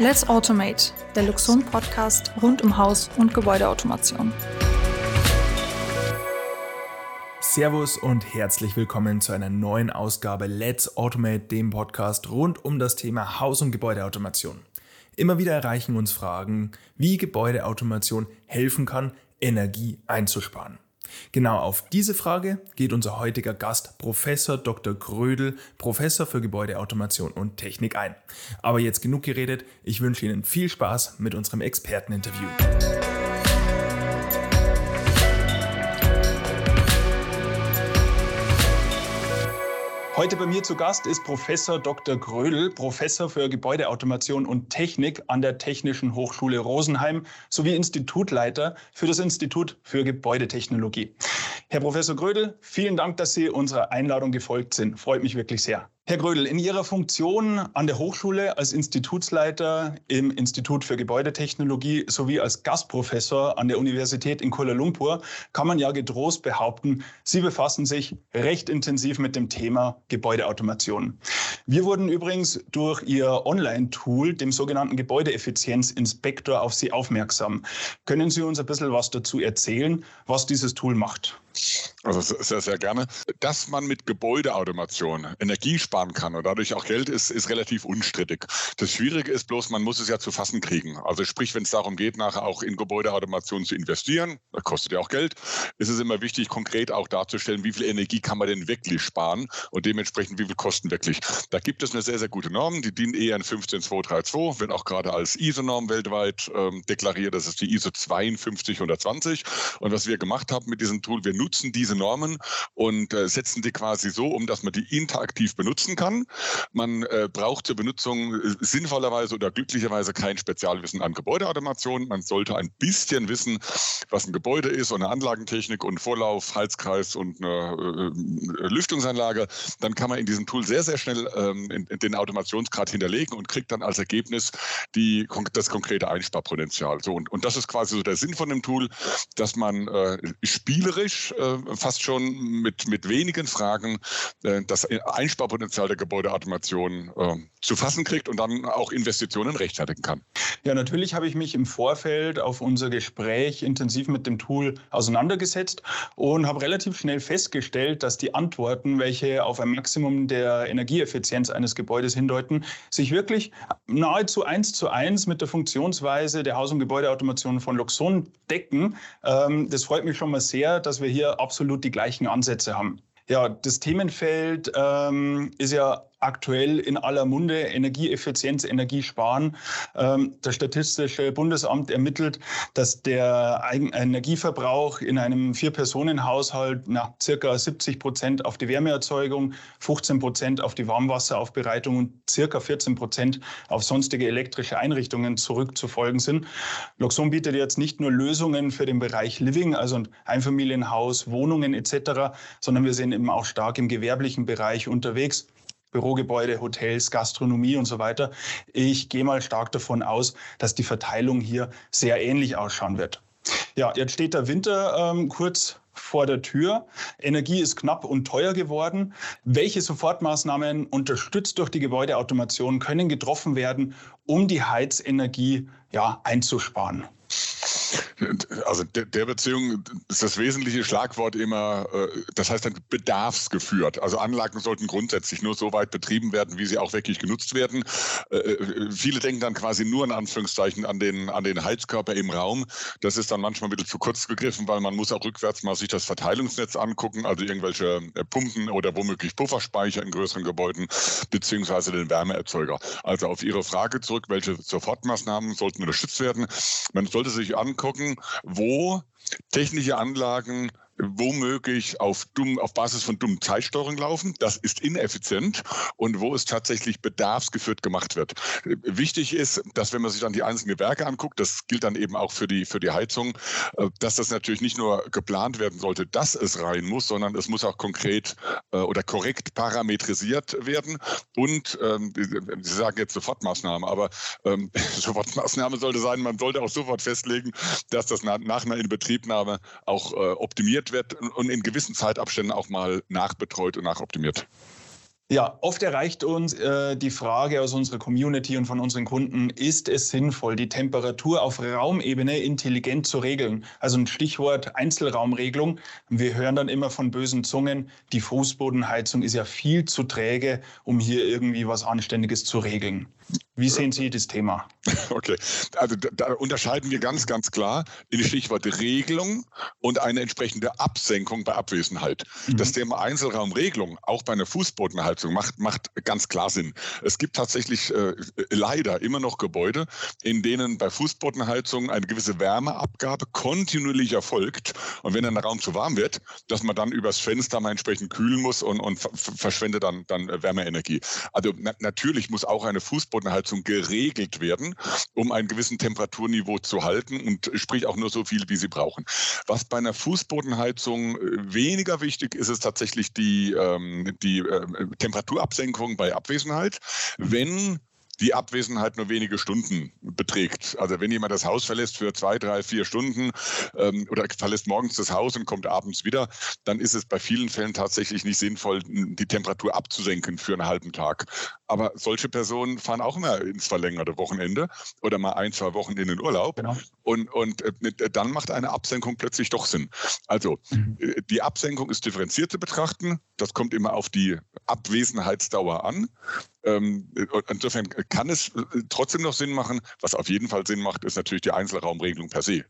Let's Automate, der Luxon Podcast rund um Haus- und Gebäudeautomation. Servus und herzlich willkommen zu einer neuen Ausgabe Let's Automate, dem Podcast rund um das Thema Haus- und Gebäudeautomation. Immer wieder erreichen uns Fragen, wie Gebäudeautomation helfen kann, Energie einzusparen. Genau auf diese Frage geht unser heutiger Gast, Professor Dr. Grödel, Professor für Gebäudeautomation und Technik ein. Aber jetzt genug geredet, ich wünsche Ihnen viel Spaß mit unserem Experteninterview. Heute bei mir zu Gast ist Professor Dr. Grödel, Professor für Gebäudeautomation und Technik an der Technischen Hochschule Rosenheim sowie Institutleiter für das Institut für Gebäudetechnologie. Herr Professor Grödel, vielen Dank, dass Sie unserer Einladung gefolgt sind. Freut mich wirklich sehr. Herr Grödel, in Ihrer Funktion an der Hochschule als Institutsleiter im Institut für Gebäudetechnologie sowie als Gastprofessor an der Universität in Kuala Lumpur kann man ja getrost behaupten, Sie befassen sich recht intensiv mit dem Thema Gebäudeautomation. Wir wurden übrigens durch Ihr Online-Tool, dem sogenannten Gebäudeeffizienzinspektor, auf Sie aufmerksam. Können Sie uns ein bisschen was dazu erzählen, was dieses Tool macht? Also sehr, sehr gerne. Dass man mit Gebäudeautomation Energie sparen kann und dadurch auch Geld ist, ist relativ unstrittig. Das Schwierige ist bloß, man muss es ja zu fassen kriegen. Also sprich, wenn es darum geht, nachher auch in Gebäudeautomation zu investieren, das kostet ja auch Geld, ist es immer wichtig, konkret auch darzustellen, wie viel Energie kann man denn wirklich sparen und dementsprechend, wie viel kosten wirklich. Da gibt es eine sehr, sehr gute Norm, die DIN EN 15232, wird auch gerade als ISO-Norm weltweit ähm, deklariert. Das ist die ISO 52120. Und was wir gemacht haben mit diesem Tool, wir nutzen diese Normen und äh, setzen die quasi so um, dass man die interaktiv benutzen kann. Man äh, braucht zur Benutzung äh, sinnvollerweise oder glücklicherweise kein Spezialwissen an Gebäudeautomation. Man sollte ein bisschen wissen, was ein Gebäude ist und eine Anlagentechnik und Vorlauf, Heizkreis und eine äh, Lüftungsanlage. Dann kann man in diesem Tool sehr, sehr schnell ähm, in, in den Automationsgrad hinterlegen und kriegt dann als Ergebnis die, das konkrete Einsparpotenzial. So, und, und das ist quasi so der Sinn von dem Tool, dass man äh, spielerisch äh, fast schon mit, mit wenigen Fragen äh, das Einsparpotenzial der Gebäudeautomation äh, zu fassen kriegt und dann auch Investitionen rechtfertigen kann. Ja, natürlich habe ich mich im Vorfeld auf unser Gespräch intensiv mit dem Tool auseinandergesetzt und habe relativ schnell festgestellt, dass die Antworten, welche auf ein Maximum der Energieeffizienz eines Gebäudes hindeuten, sich wirklich nahezu eins zu eins mit der Funktionsweise der Haus- und Gebäudeautomation von Luxon decken. Ähm, das freut mich schon mal sehr, dass wir hier absolut die gleichen Ansätze haben. Ja, das Themenfeld ähm, ist ja aktuell in aller Munde Energieeffizienz, Energiesparen. Ähm, das Statistische Bundesamt ermittelt, dass der Energieverbrauch in einem Vier-Personen-Haushalt nach circa 70 Prozent auf die Wärmeerzeugung, 15 Prozent auf die Warmwasseraufbereitung und circa 14 Prozent auf sonstige elektrische Einrichtungen zurückzufolgen sind. Luxon bietet jetzt nicht nur Lösungen für den Bereich Living, also Einfamilienhaus, Wohnungen etc., sondern wir sind eben auch stark im gewerblichen Bereich unterwegs. Bürogebäude, Hotels, Gastronomie und so weiter. Ich gehe mal stark davon aus, dass die Verteilung hier sehr ähnlich ausschauen wird. Ja, jetzt steht der Winter ähm, kurz vor der Tür. Energie ist knapp und teuer geworden. Welche Sofortmaßnahmen unterstützt durch die Gebäudeautomation können getroffen werden, um die Heizenergie ja, einzusparen? Also der, der, Beziehung ist das wesentliche Schlagwort immer, äh, das heißt dann bedarfsgeführt. Also Anlagen sollten grundsätzlich nur so weit betrieben werden, wie sie auch wirklich genutzt werden. Äh, äh, viele denken dann quasi nur in Anführungszeichen an den, an den Heizkörper im Raum. Das ist dann manchmal ein bisschen zu kurz gegriffen, weil man muss auch rückwärts mal sich das Verteilungsnetz angucken, also irgendwelche Pumpen oder womöglich Pufferspeicher in größeren Gebäuden, beziehungsweise den Wärmeerzeuger. Also auf Ihre Frage zurück, welche Sofortmaßnahmen sollten unterstützt werden? Man sollte sich angucken, wo technische Anlagen womöglich auf, dumm, auf Basis von dummen Zeitsteuerung laufen. Das ist ineffizient und wo es tatsächlich bedarfsgeführt gemacht wird. Wichtig ist, dass wenn man sich dann die einzelnen Gewerke anguckt, das gilt dann eben auch für die, für die Heizung, äh, dass das natürlich nicht nur geplant werden sollte, dass es rein muss, sondern es muss auch konkret äh, oder korrekt parametrisiert werden. Und ähm, Sie sagen jetzt Sofortmaßnahme, aber ähm, Sofortmaßnahme sollte sein, man sollte auch sofort festlegen, dass das nach, nach einer Inbetriebnahme auch äh, optimiert wird und in gewissen Zeitabständen auch mal nachbetreut und nachoptimiert. Ja, oft erreicht uns äh, die Frage aus unserer Community und von unseren Kunden, ist es sinnvoll, die Temperatur auf Raumebene intelligent zu regeln? Also ein Stichwort Einzelraumregelung. Wir hören dann immer von bösen Zungen, die Fußbodenheizung ist ja viel zu träge, um hier irgendwie was Anständiges zu regeln. Wie sehen Sie das Thema? Okay, also da, unterscheiden wir ganz, ganz klar in die Stichworte Regelung und eine entsprechende Absenkung bei Abwesenheit. Mhm. Das Thema Einzelraumregelung, auch bei einer Fußbodenheizung, macht, macht ganz klar Sinn. Es gibt tatsächlich äh, leider immer noch Gebäude, in denen bei Fußbodenheizung eine gewisse Wärmeabgabe kontinuierlich erfolgt. Und wenn dann der Raum zu warm wird, dass man dann übers Fenster mal entsprechend kühlen muss und, und verschwendet dann, dann Wärmeenergie. Also na natürlich muss auch eine Fußbodenheizung geregelt werden, um einen gewissen Temperaturniveau zu halten und sprich auch nur so viel, wie sie brauchen. Was bei einer Fußbodenheizung äh, weniger wichtig ist, ist tatsächlich die, ähm, die äh, Temperaturabsenkung bei Abwesenheit. Wenn die Abwesenheit nur wenige Stunden beträgt. Also wenn jemand das Haus verlässt für zwei, drei, vier Stunden ähm, oder verlässt morgens das Haus und kommt abends wieder, dann ist es bei vielen Fällen tatsächlich nicht sinnvoll, die Temperatur abzusenken für einen halben Tag. Aber solche Personen fahren auch immer ins verlängerte Wochenende oder mal ein, zwei Wochen in den Urlaub. Genau. Und, und äh, dann macht eine Absenkung plötzlich doch Sinn. Also mhm. Äh, die Absenkung ist differenziert zu betrachten. Das kommt immer auf die Abwesenheitsdauer an. Ähm, insofern kann es äh, trotzdem noch Sinn machen. Was auf jeden Fall Sinn macht, ist natürlich die Einzelraumregelung per se.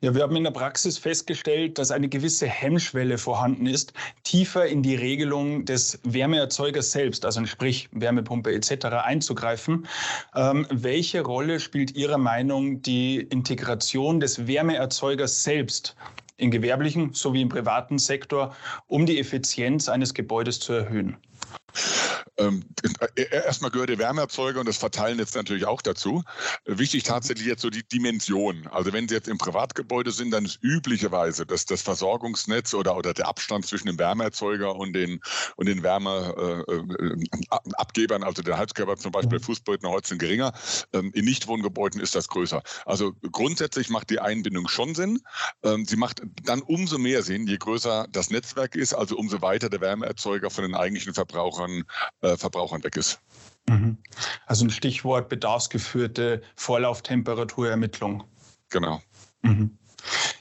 Ja, wir haben in der Praxis festgestellt, dass eine gewisse Hemmschwelle vorhanden ist, tiefer in die Regelung des Wärmeerzeugers selbst, also sprich Wärmepumpe etc. einzugreifen. Ähm, welche Rolle spielt Ihrer Meinung die Integration des Wärmeerzeugers selbst im gewerblichen sowie im privaten Sektor, um die Effizienz eines Gebäudes zu erhöhen? Ähm, äh, äh, erstmal gehört der Wärmeerzeuger und das Verteilen jetzt natürlich auch dazu. Wichtig tatsächlich jetzt so die Dimension. Also wenn Sie jetzt im Privatgebäude sind, dann ist üblicherweise dass das Versorgungsnetz oder, oder der Abstand zwischen dem Wärmeerzeuger und den, und den Wärmeabgebern, äh, äh also der Heizkörper zum Beispiel, mhm. Fußböden heute sind geringer. Ähm, in Nichtwohngebäuden ist das größer. Also grundsätzlich macht die Einbindung schon Sinn. Ähm, sie macht dann umso mehr Sinn, je größer das Netzwerk ist, also umso weiter der Wärmeerzeuger von den eigentlichen Verbrauchern äh, Verbrauchern weg ist. Mhm. Also ein Stichwort bedarfsgeführte Vorlauftemperaturermittlung. Genau. Mhm.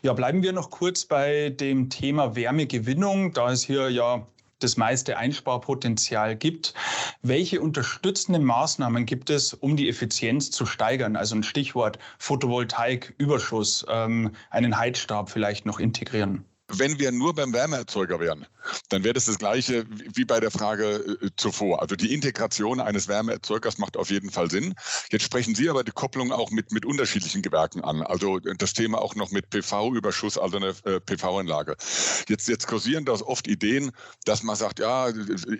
Ja, bleiben wir noch kurz bei dem Thema Wärmegewinnung, da es hier ja das meiste Einsparpotenzial gibt. Welche unterstützenden Maßnahmen gibt es, um die Effizienz zu steigern? Also ein Stichwort Photovoltaik, Überschuss, ähm, einen Heizstab vielleicht noch integrieren. Wenn wir nur beim Wärmeerzeuger wären, dann wäre das das Gleiche wie bei der Frage äh, zuvor. Also die Integration eines Wärmeerzeugers macht auf jeden Fall Sinn. Jetzt sprechen Sie aber die Kopplung auch mit, mit unterschiedlichen Gewerken an. Also das Thema auch noch mit PV-Überschuss, also eine äh, PV-Anlage. Jetzt, jetzt kursieren da oft Ideen, dass man sagt, ja,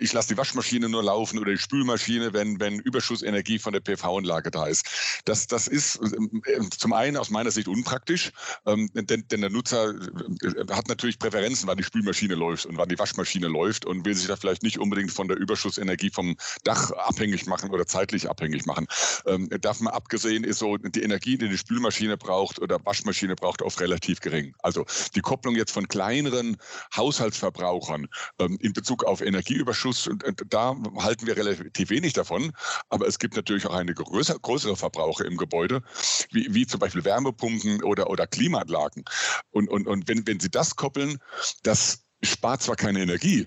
ich lasse die Waschmaschine nur laufen oder die Spülmaschine, wenn, wenn Überschussenergie von der PV-Anlage da ist. Das, das ist äh, zum einen aus meiner Sicht unpraktisch, ähm, denn, denn der Nutzer äh, hat natürlich Präferenzen, wann die Spülmaschine läuft und wann die Waschmaschine läuft und will sich da vielleicht nicht unbedingt von der Überschussenergie vom Dach abhängig machen oder zeitlich abhängig machen. Ähm, davon abgesehen ist so, die Energie, die die Spülmaschine braucht oder Waschmaschine braucht, oft relativ gering. Also die Kopplung jetzt von kleineren Haushaltsverbrauchern ähm, in Bezug auf Energieüberschuss, da halten wir relativ wenig davon. Aber es gibt natürlich auch eine größere, größere Verbraucher im Gebäude, wie, wie zum Beispiel Wärmepumpen oder, oder Klimaanlagen. Und, und, und wenn, wenn Sie das koppeln, das spart zwar keine Energie,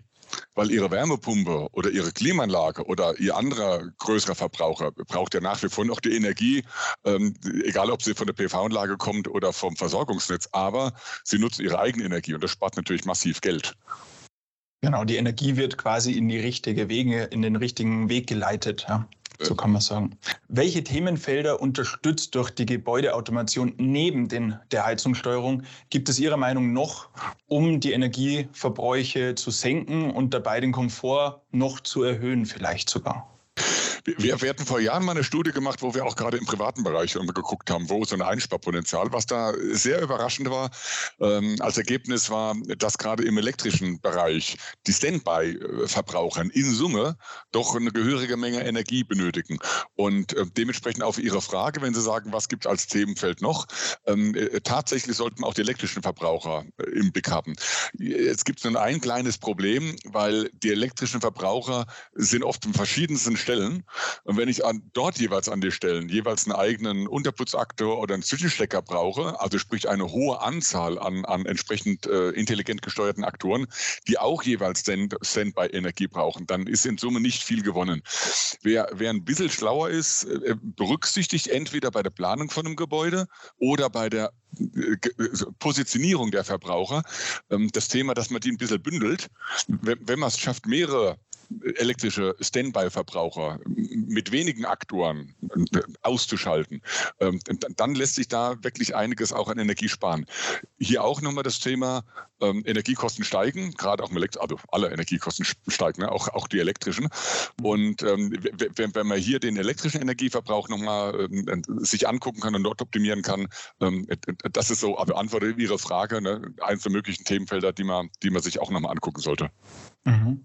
weil ihre Wärmepumpe oder ihre Klimaanlage oder ihr anderer größerer Verbraucher braucht ja nach wie vor noch die Energie, ähm, egal ob sie von der PV-Anlage kommt oder vom Versorgungsnetz, aber sie nutzen ihre eigene Energie und das spart natürlich massiv Geld. Genau, die Energie wird quasi in die richtige Wege, in den richtigen Weg geleitet. Ja. So kann man sagen. Welche Themenfelder unterstützt durch die Gebäudeautomation neben den, der Heizungssteuerung gibt es Ihrer Meinung noch, um die Energieverbräuche zu senken und dabei den Komfort noch zu erhöhen, vielleicht sogar? Wir, wir hatten vor Jahren mal eine Studie gemacht, wo wir auch gerade im privaten Bereich geguckt haben, wo so ein Einsparpotenzial, was da sehr überraschend war, ähm, als Ergebnis war, dass gerade im elektrischen Bereich die Standby-Verbrauchern in Summe doch eine gehörige Menge Energie benötigen. Und äh, dementsprechend auf Ihre Frage, wenn Sie sagen, was gibt es als Themenfeld noch, ähm, äh, tatsächlich sollten auch die elektrischen Verbraucher äh, im Blick haben. Jetzt gibt es nur ein kleines Problem, weil die elektrischen Verbraucher sind oft an verschiedensten Stellen. Und wenn ich an, dort jeweils an die Stellen jeweils einen eigenen Unterputzaktor oder einen Zwischenstecker brauche, also sprich eine hohe Anzahl an, an entsprechend äh, intelligent gesteuerten Aktoren, die auch jeweils Standby-Energie brauchen, dann ist in Summe nicht viel gewonnen. Wer, wer ein bisschen schlauer ist, äh, berücksichtigt entweder bei der Planung von einem Gebäude oder bei der äh, Positionierung der Verbraucher ähm, das Thema, dass man die ein bisschen bündelt. Wenn man es schafft, mehrere elektrische Standby-Verbraucher mit wenigen Aktoren äh, auszuschalten, ähm, dann lässt sich da wirklich einiges auch an Energie sparen. Hier auch nochmal das Thema ähm, Energiekosten steigen, gerade auch im Elektro also alle Energiekosten steigen, ne? auch, auch die elektrischen. Und ähm, wenn, man hier den elektrischen Energieverbrauch nochmal sich angucken kann und dort optimieren kann, das ist so, also Antwort auf Ihre Frage, ne? eins der möglichen Themenfelder, die man, die man sich auch nochmal angucken sollte. Mhm.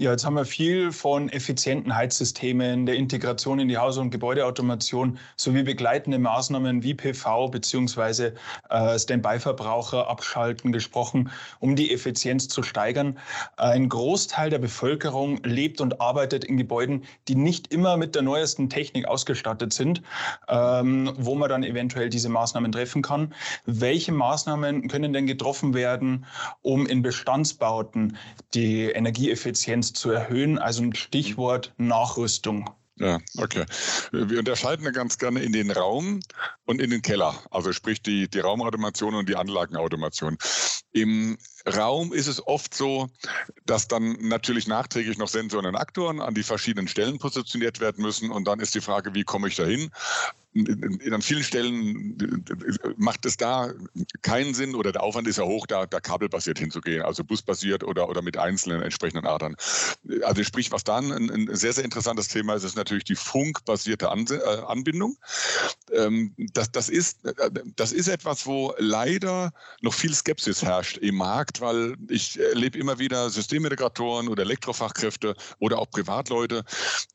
Ja, jetzt haben wir viel von effizienten Heizsystemen, der Integration in die Haus- und Gebäudeautomation sowie begleitende Maßnahmen wie PV bzw. Äh, Standby-Verbraucher abschalten gesprochen, um die Effizienz zu steigern. Ein Großteil der Bevölkerung lebt und arbeitet in Gebäuden, die nicht immer mit der neuesten Technik ausgestattet sind, ähm, wo man dann eventuell diese Maßnahmen treffen kann. Welche Maßnahmen können denn getroffen werden, um in Bestandsbauten die Energieeffizienz zu erhöhen. Also ein Stichwort Nachrüstung. Ja, okay. Wir unterscheiden ja ganz gerne in den Raum und in den Keller. Also sprich die, die Raumautomation und die Anlagenautomation. Im Raum ist es oft so, dass dann natürlich nachträglich noch Sensoren und Aktoren an die verschiedenen Stellen positioniert werden müssen. Und dann ist die Frage, wie komme ich da hin? an vielen Stellen macht es da keinen Sinn oder der Aufwand ist ja hoch, da, da kabelbasiert hinzugehen, also busbasiert oder, oder mit einzelnen entsprechenden Adern. Also sprich, was dann ein, ein sehr, sehr interessantes Thema ist, ist natürlich die funkbasierte äh, Anbindung. Ähm, das, das, ist, das ist etwas, wo leider noch viel Skepsis herrscht im Markt, weil ich erlebe immer wieder Systemintegratoren oder Elektrofachkräfte oder auch Privatleute,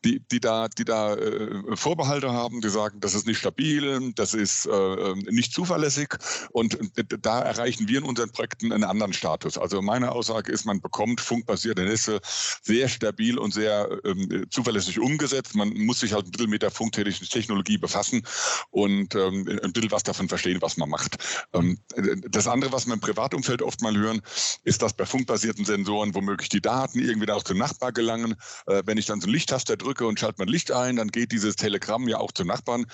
die, die da, die da äh, Vorbehalte haben, die sagen, das ist nicht stabil, das ist äh, nicht zuverlässig und da erreichen wir in unseren Projekten einen anderen Status. Also meine Aussage ist, man bekommt funkbasierte Netze sehr stabil und sehr ähm, zuverlässig umgesetzt. Man muss sich halt ein bisschen mit der Funktechnologie befassen und ähm, ein bisschen was davon verstehen, was man macht. Ähm, das andere, was wir im Privatumfeld oft mal hören, ist, dass bei funkbasierten Sensoren womöglich die Daten irgendwie auch zum Nachbar gelangen. Äh, wenn ich dann so einen Lichttaster drücke und schalte mein Licht ein, dann geht dieses Telegramm ja auch zum Nachbarn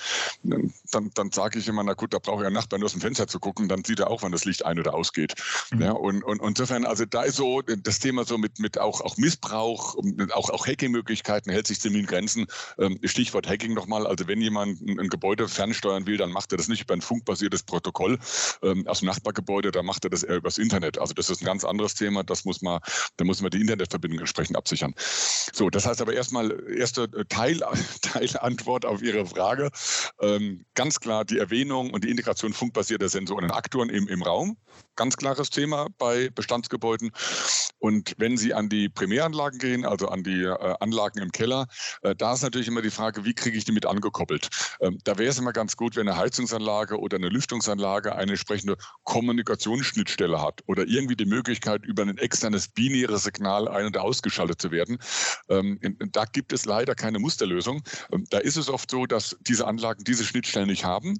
dann, dann sage ich immer, na gut, da brauche ich einen Nachbarn nur aus dem Fenster zu gucken, dann sieht er auch, wann das Licht ein- oder ausgeht. Mhm. Ja, und, und, insofern, also da ist so das Thema so mit, mit auch, auch Missbrauch, auch, auch Hacking-Möglichkeiten hält sich ziemlich in Grenzen. Ähm, Stichwort Hacking nochmal, also wenn jemand ein, ein, Gebäude fernsteuern will, dann macht er das nicht über ein funkbasiertes Protokoll ähm, aus dem Nachbargebäude, da macht er das eher übers Internet. Also das ist ein ganz anderes Thema, das muss man, da muss man die Internetverbindung entsprechend absichern. So, das heißt aber erstmal, erste Teil, Teilantwort auf Ihre Frage ähm, ganz klar die Erwähnung und die Integration funkbasierter Sensoren und Aktoren im, im Raum. Ganz klares Thema bei Bestandsgebäuden. Und wenn Sie an die Primäranlagen gehen, also an die äh, Anlagen im Keller, äh, da ist natürlich immer die Frage, wie kriege ich die mit angekoppelt? Ähm, da wäre es immer ganz gut, wenn eine Heizungsanlage oder eine Lüftungsanlage eine entsprechende Kommunikationsschnittstelle hat oder irgendwie die Möglichkeit, über ein externes binäres Signal ein- und ausgeschaltet zu werden. Ähm, da gibt es leider keine Musterlösung. Ähm, da ist es oft so, dass diese Anlagen diese Schnittstellen nicht haben.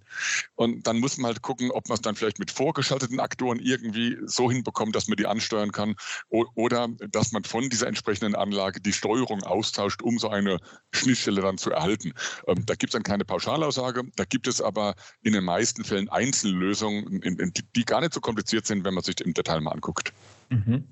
Und dann muss man halt gucken, ob man es dann vielleicht mit vorgeschalteten Aktoren irgendwie so hinbekommt, dass man die ansteuern kann oder dass man von dieser entsprechenden Anlage die Steuerung austauscht, um so eine Schnittstelle dann zu erhalten. Ähm, da gibt es dann keine Pauschalaussage, da gibt es aber in den meisten Fällen Einzellösungen, die gar nicht so kompliziert sind, wenn man sich im Detail mal anguckt. Mhm.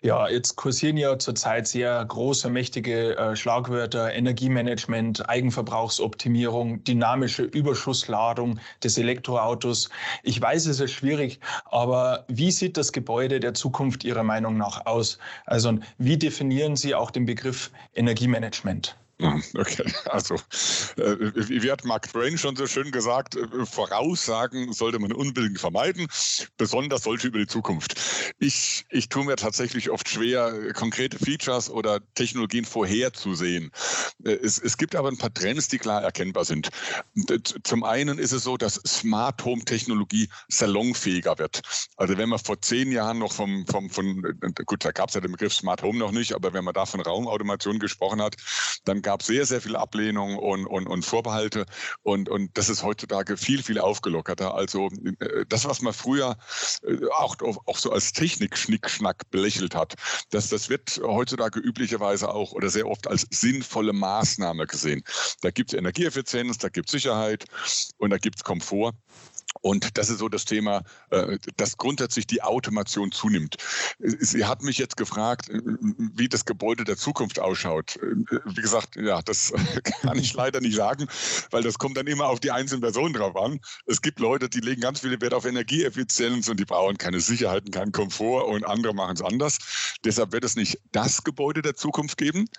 Ja, jetzt kursieren ja zurzeit sehr große, mächtige äh, Schlagwörter, Energiemanagement, Eigenverbrauchsoptimierung, dynamische Überschussladung des Elektroautos. Ich weiß, es ist schwierig, aber wie sieht das Gebäude der Zukunft Ihrer Meinung nach aus? Also wie definieren Sie auch den Begriff Energiemanagement? Okay, also äh, wie hat Mark Twain schon so schön gesagt, äh, Voraussagen sollte man unbedingt vermeiden, besonders solche über die Zukunft. Ich, ich tue mir tatsächlich oft schwer, konkrete Features oder Technologien vorherzusehen. Äh, es, es gibt aber ein paar Trends, die klar erkennbar sind. Zum einen ist es so, dass Smart Home Technologie salonfähiger wird. Also wenn man vor zehn Jahren noch vom, vom von, gut, da gab es ja den Begriff Smart Home noch nicht, aber wenn man da von Raumautomation gesprochen hat, dann gab es sehr, sehr viel Ablehnung und, und, und Vorbehalte. Und, und das ist heutzutage viel, viel aufgelockerter. Also äh, das, was man früher äh, auch, auch so als Technik-Schnickschnack belächelt hat, das, das wird heutzutage üblicherweise auch oder sehr oft als sinnvolle Maßnahme gesehen. Da gibt es Energieeffizienz, da gibt es Sicherheit und da gibt es Komfort. Und das ist so das Thema, äh, dass grundsätzlich die Automation zunimmt. Sie hat mich jetzt gefragt, äh, wie das Gebäude der Zukunft ausschaut. Äh, wie gesagt, ja, das kann ich leider nicht sagen, weil das kommt dann immer auf die einzelnen Personen drauf an. Es gibt Leute, die legen ganz viel Wert auf Energieeffizienz und die brauchen keine Sicherheiten, keinen Komfort und andere machen es anders. Deshalb wird es nicht das Gebäude der Zukunft geben.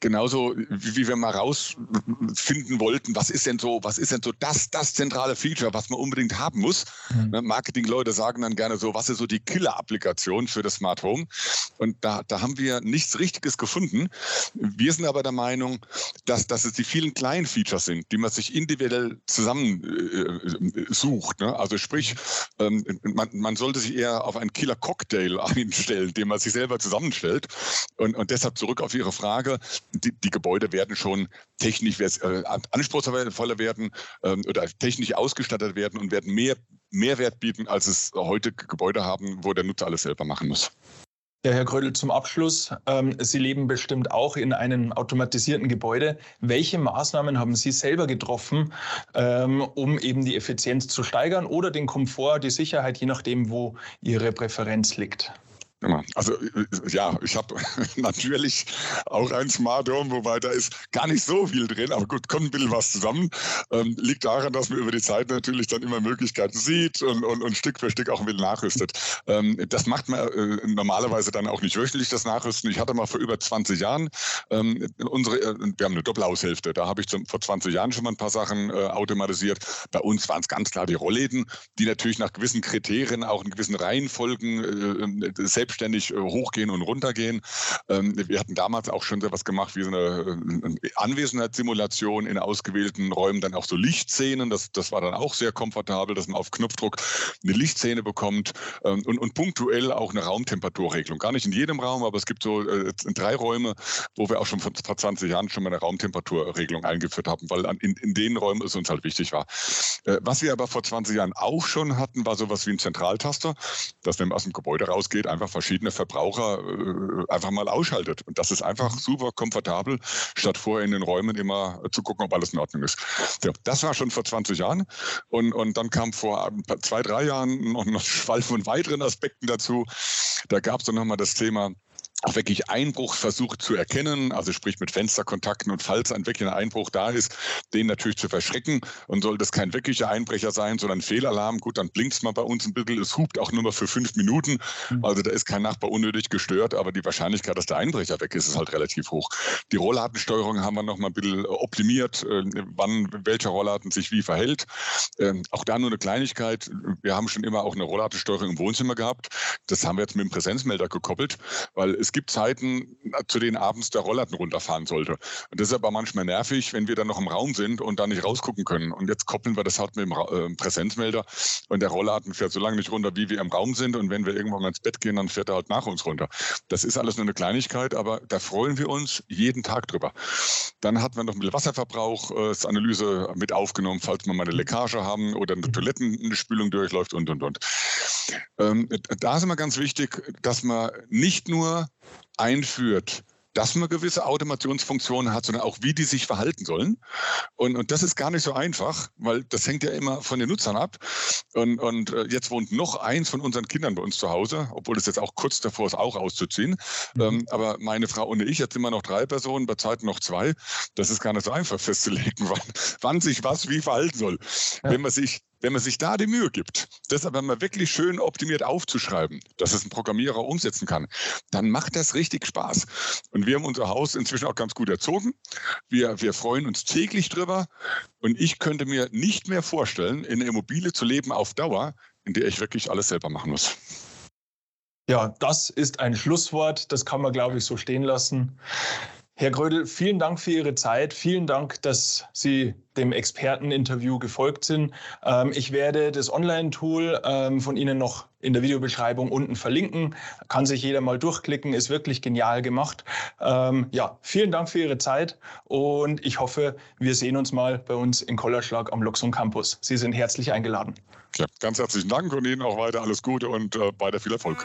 Genauso wie wir mal rausfinden wollten, was ist denn so, was ist denn so das, das zentrale Feature, was man unbedingt unbedingt haben muss. Mhm. Ne, Marketingleute sagen dann gerne so, was ist so die Killer-Applikation für das Smart Home? Und da, da haben wir nichts Richtiges gefunden. Wir sind aber der Meinung, dass, dass es die vielen kleinen Features sind, die man sich individuell zusammen äh, sucht. Ne? Also sprich, ähm, man, man sollte sich eher auf einen Killer-Cocktail einstellen, den man sich selber zusammenstellt. Und, und deshalb zurück auf Ihre Frage, die, die Gebäude werden schon technisch äh, anspruchsvoller werden ähm, oder technisch ausgestattet werden und werden mehr Mehrwert bieten, als es heute Gebäude haben, wo der Nutzer alles selber machen muss. Ja, Herr Krödel, zum Abschluss. Ähm, Sie leben bestimmt auch in einem automatisierten Gebäude. Welche Maßnahmen haben Sie selber getroffen, ähm, um eben die Effizienz zu steigern oder den Komfort, die Sicherheit, je nachdem, wo Ihre Präferenz liegt? Also ja, ich habe natürlich auch ein Smart Home, wobei da ist gar nicht so viel drin, aber gut, kommt ein bisschen was zusammen. Ähm, liegt daran, dass man über die Zeit natürlich dann immer Möglichkeiten sieht und, und, und Stück für Stück auch ein bisschen nachrüstet. Ähm, das macht man äh, normalerweise dann auch nicht wöchentlich, das Nachrüsten. Ich hatte mal vor über 20 Jahren ähm, unsere, äh, wir haben eine Doppelhaushälfte, da habe ich zum, vor 20 Jahren schon mal ein paar Sachen äh, automatisiert. Bei uns waren es ganz klar die Rollläden, die natürlich nach gewissen Kriterien, auch in gewissen Reihenfolgen äh, äh selbst selbstständig äh, hochgehen und runtergehen. Ähm, wir hatten damals auch schon was gemacht wie so eine äh, Anwesenheitssimulation in ausgewählten Räumen, dann auch so Lichtszenen. Das, das war dann auch sehr komfortabel, dass man auf Knopfdruck eine Lichtszene bekommt ähm, und, und punktuell auch eine Raumtemperaturregelung. Gar nicht in jedem Raum, aber es gibt so äh, drei Räume, wo wir auch schon vor 20 Jahren schon mal eine Raumtemperaturregelung eingeführt haben, weil in, in den Räumen es uns halt wichtig war. was wir aber vor 20 Jahren auch schon hatten, war sowas wie ein Zentraltaster, dass wenn man aus dem Gebäude rausgeht, einfach verschiedene Verbraucher äh, einfach mal ausschaltet. Und das ist einfach mhm. super komfortabel, statt vorher in den Räumen immer zu gucken, ob alles in Ordnung ist. Ja, das war schon vor 20 Jahren. Und, und dann kam vor zwei, drei Jahren noch ein Schwall von weiteren Aspekten dazu. Da gab es dann nochmal das Thema, auch wirklich Einbruch versucht zu erkennen, also sprich mit Fensterkontakten und falls ein wirklicher Einbruch da ist, den natürlich zu verschrecken und soll das kein wirklicher Einbrecher sein, sondern Fehlalarm, gut, dann blinkt es mal bei uns ein bisschen, es hupt auch nur mal für fünf Minuten, mhm. also da ist kein Nachbar unnötig gestört, aber die Wahrscheinlichkeit, dass der Einbrecher weg ist, ist halt relativ hoch. Die Rollladensteuerung haben wir noch mal ein bisschen optimiert, äh, wann welcher Rollladen sich wie verhält. Ähm, auch da nur eine Kleinigkeit, wir haben schon immer auch eine Rollladensteuerung im Wohnzimmer gehabt, das haben wir jetzt mit dem Präsenzmelder gekoppelt, weil es gibt Zeiten, zu denen abends der Rollladen runterfahren sollte. Und das ist aber manchmal nervig, wenn wir dann noch im Raum sind und da nicht rausgucken können. Und jetzt koppeln wir das halt mit dem äh, Präsenzmelder und der Rollladen fährt so lange nicht runter, wie wir im Raum sind. Und wenn wir irgendwann mal ins Bett gehen, dann fährt er halt nach uns runter. Das ist alles nur eine Kleinigkeit, aber da freuen wir uns jeden Tag drüber. Dann hatten wir noch ein bisschen Wasserverbrauch, äh, Analyse mit aufgenommen, falls wir mal eine Leckage haben oder eine Toilettenspülung durchläuft und, und, und. Ähm, da ist immer ganz wichtig, dass man nicht nur einführt, dass man gewisse Automationsfunktionen hat, sondern auch, wie die sich verhalten sollen. Und, und das ist gar nicht so einfach, weil das hängt ja immer von den Nutzern ab. Und, und äh, jetzt wohnt noch eins von unseren Kindern bei uns zu Hause, obwohl es jetzt auch kurz davor ist, auch auszuziehen. Mhm. Ähm, aber meine Frau und ich, jetzt sind wir noch drei Personen, bei Zeiten noch zwei. Das ist gar nicht so einfach festzulegen, wann, wann sich was wie verhalten soll. Ja. Wenn man sich Wenn man sich da die Mühe gibt, das aber mal wirklich schön optimiert aufzuschreiben, dass es ein Programmierer umsetzen kann, dann macht das richtig Spaß. Und wir haben unser Haus inzwischen auch ganz gut erzogen. Wir, wir freuen uns täglich drüber. Und ich könnte mir nicht mehr vorstellen, in einer Immobilie zu leben auf Dauer, in der ich wirklich alles selber machen muss. Ja, das ist ein Schlusswort. Das kann man, glaube ich, so stehen lassen. Herr Grödel, vielen Dank für Ihre Zeit. Vielen Dank, dass Sie dem Experteninterview gefolgt sind. Ähm, ich werde das Online-Tool ähm, von Ihnen noch in der Videobeschreibung unten verlinken. Kann sich jeder mal durchklicken, ist wirklich genial gemacht. Ähm, ja, vielen Dank für Ihre Zeit und ich hoffe, wir sehen uns mal bei uns in Kollerschlag am Luxon Campus. Sie sind herzlich eingeladen. Ja, ganz herzlichen Dank und Ihnen auch weiter alles Gute und äh, weiter viel Erfolg.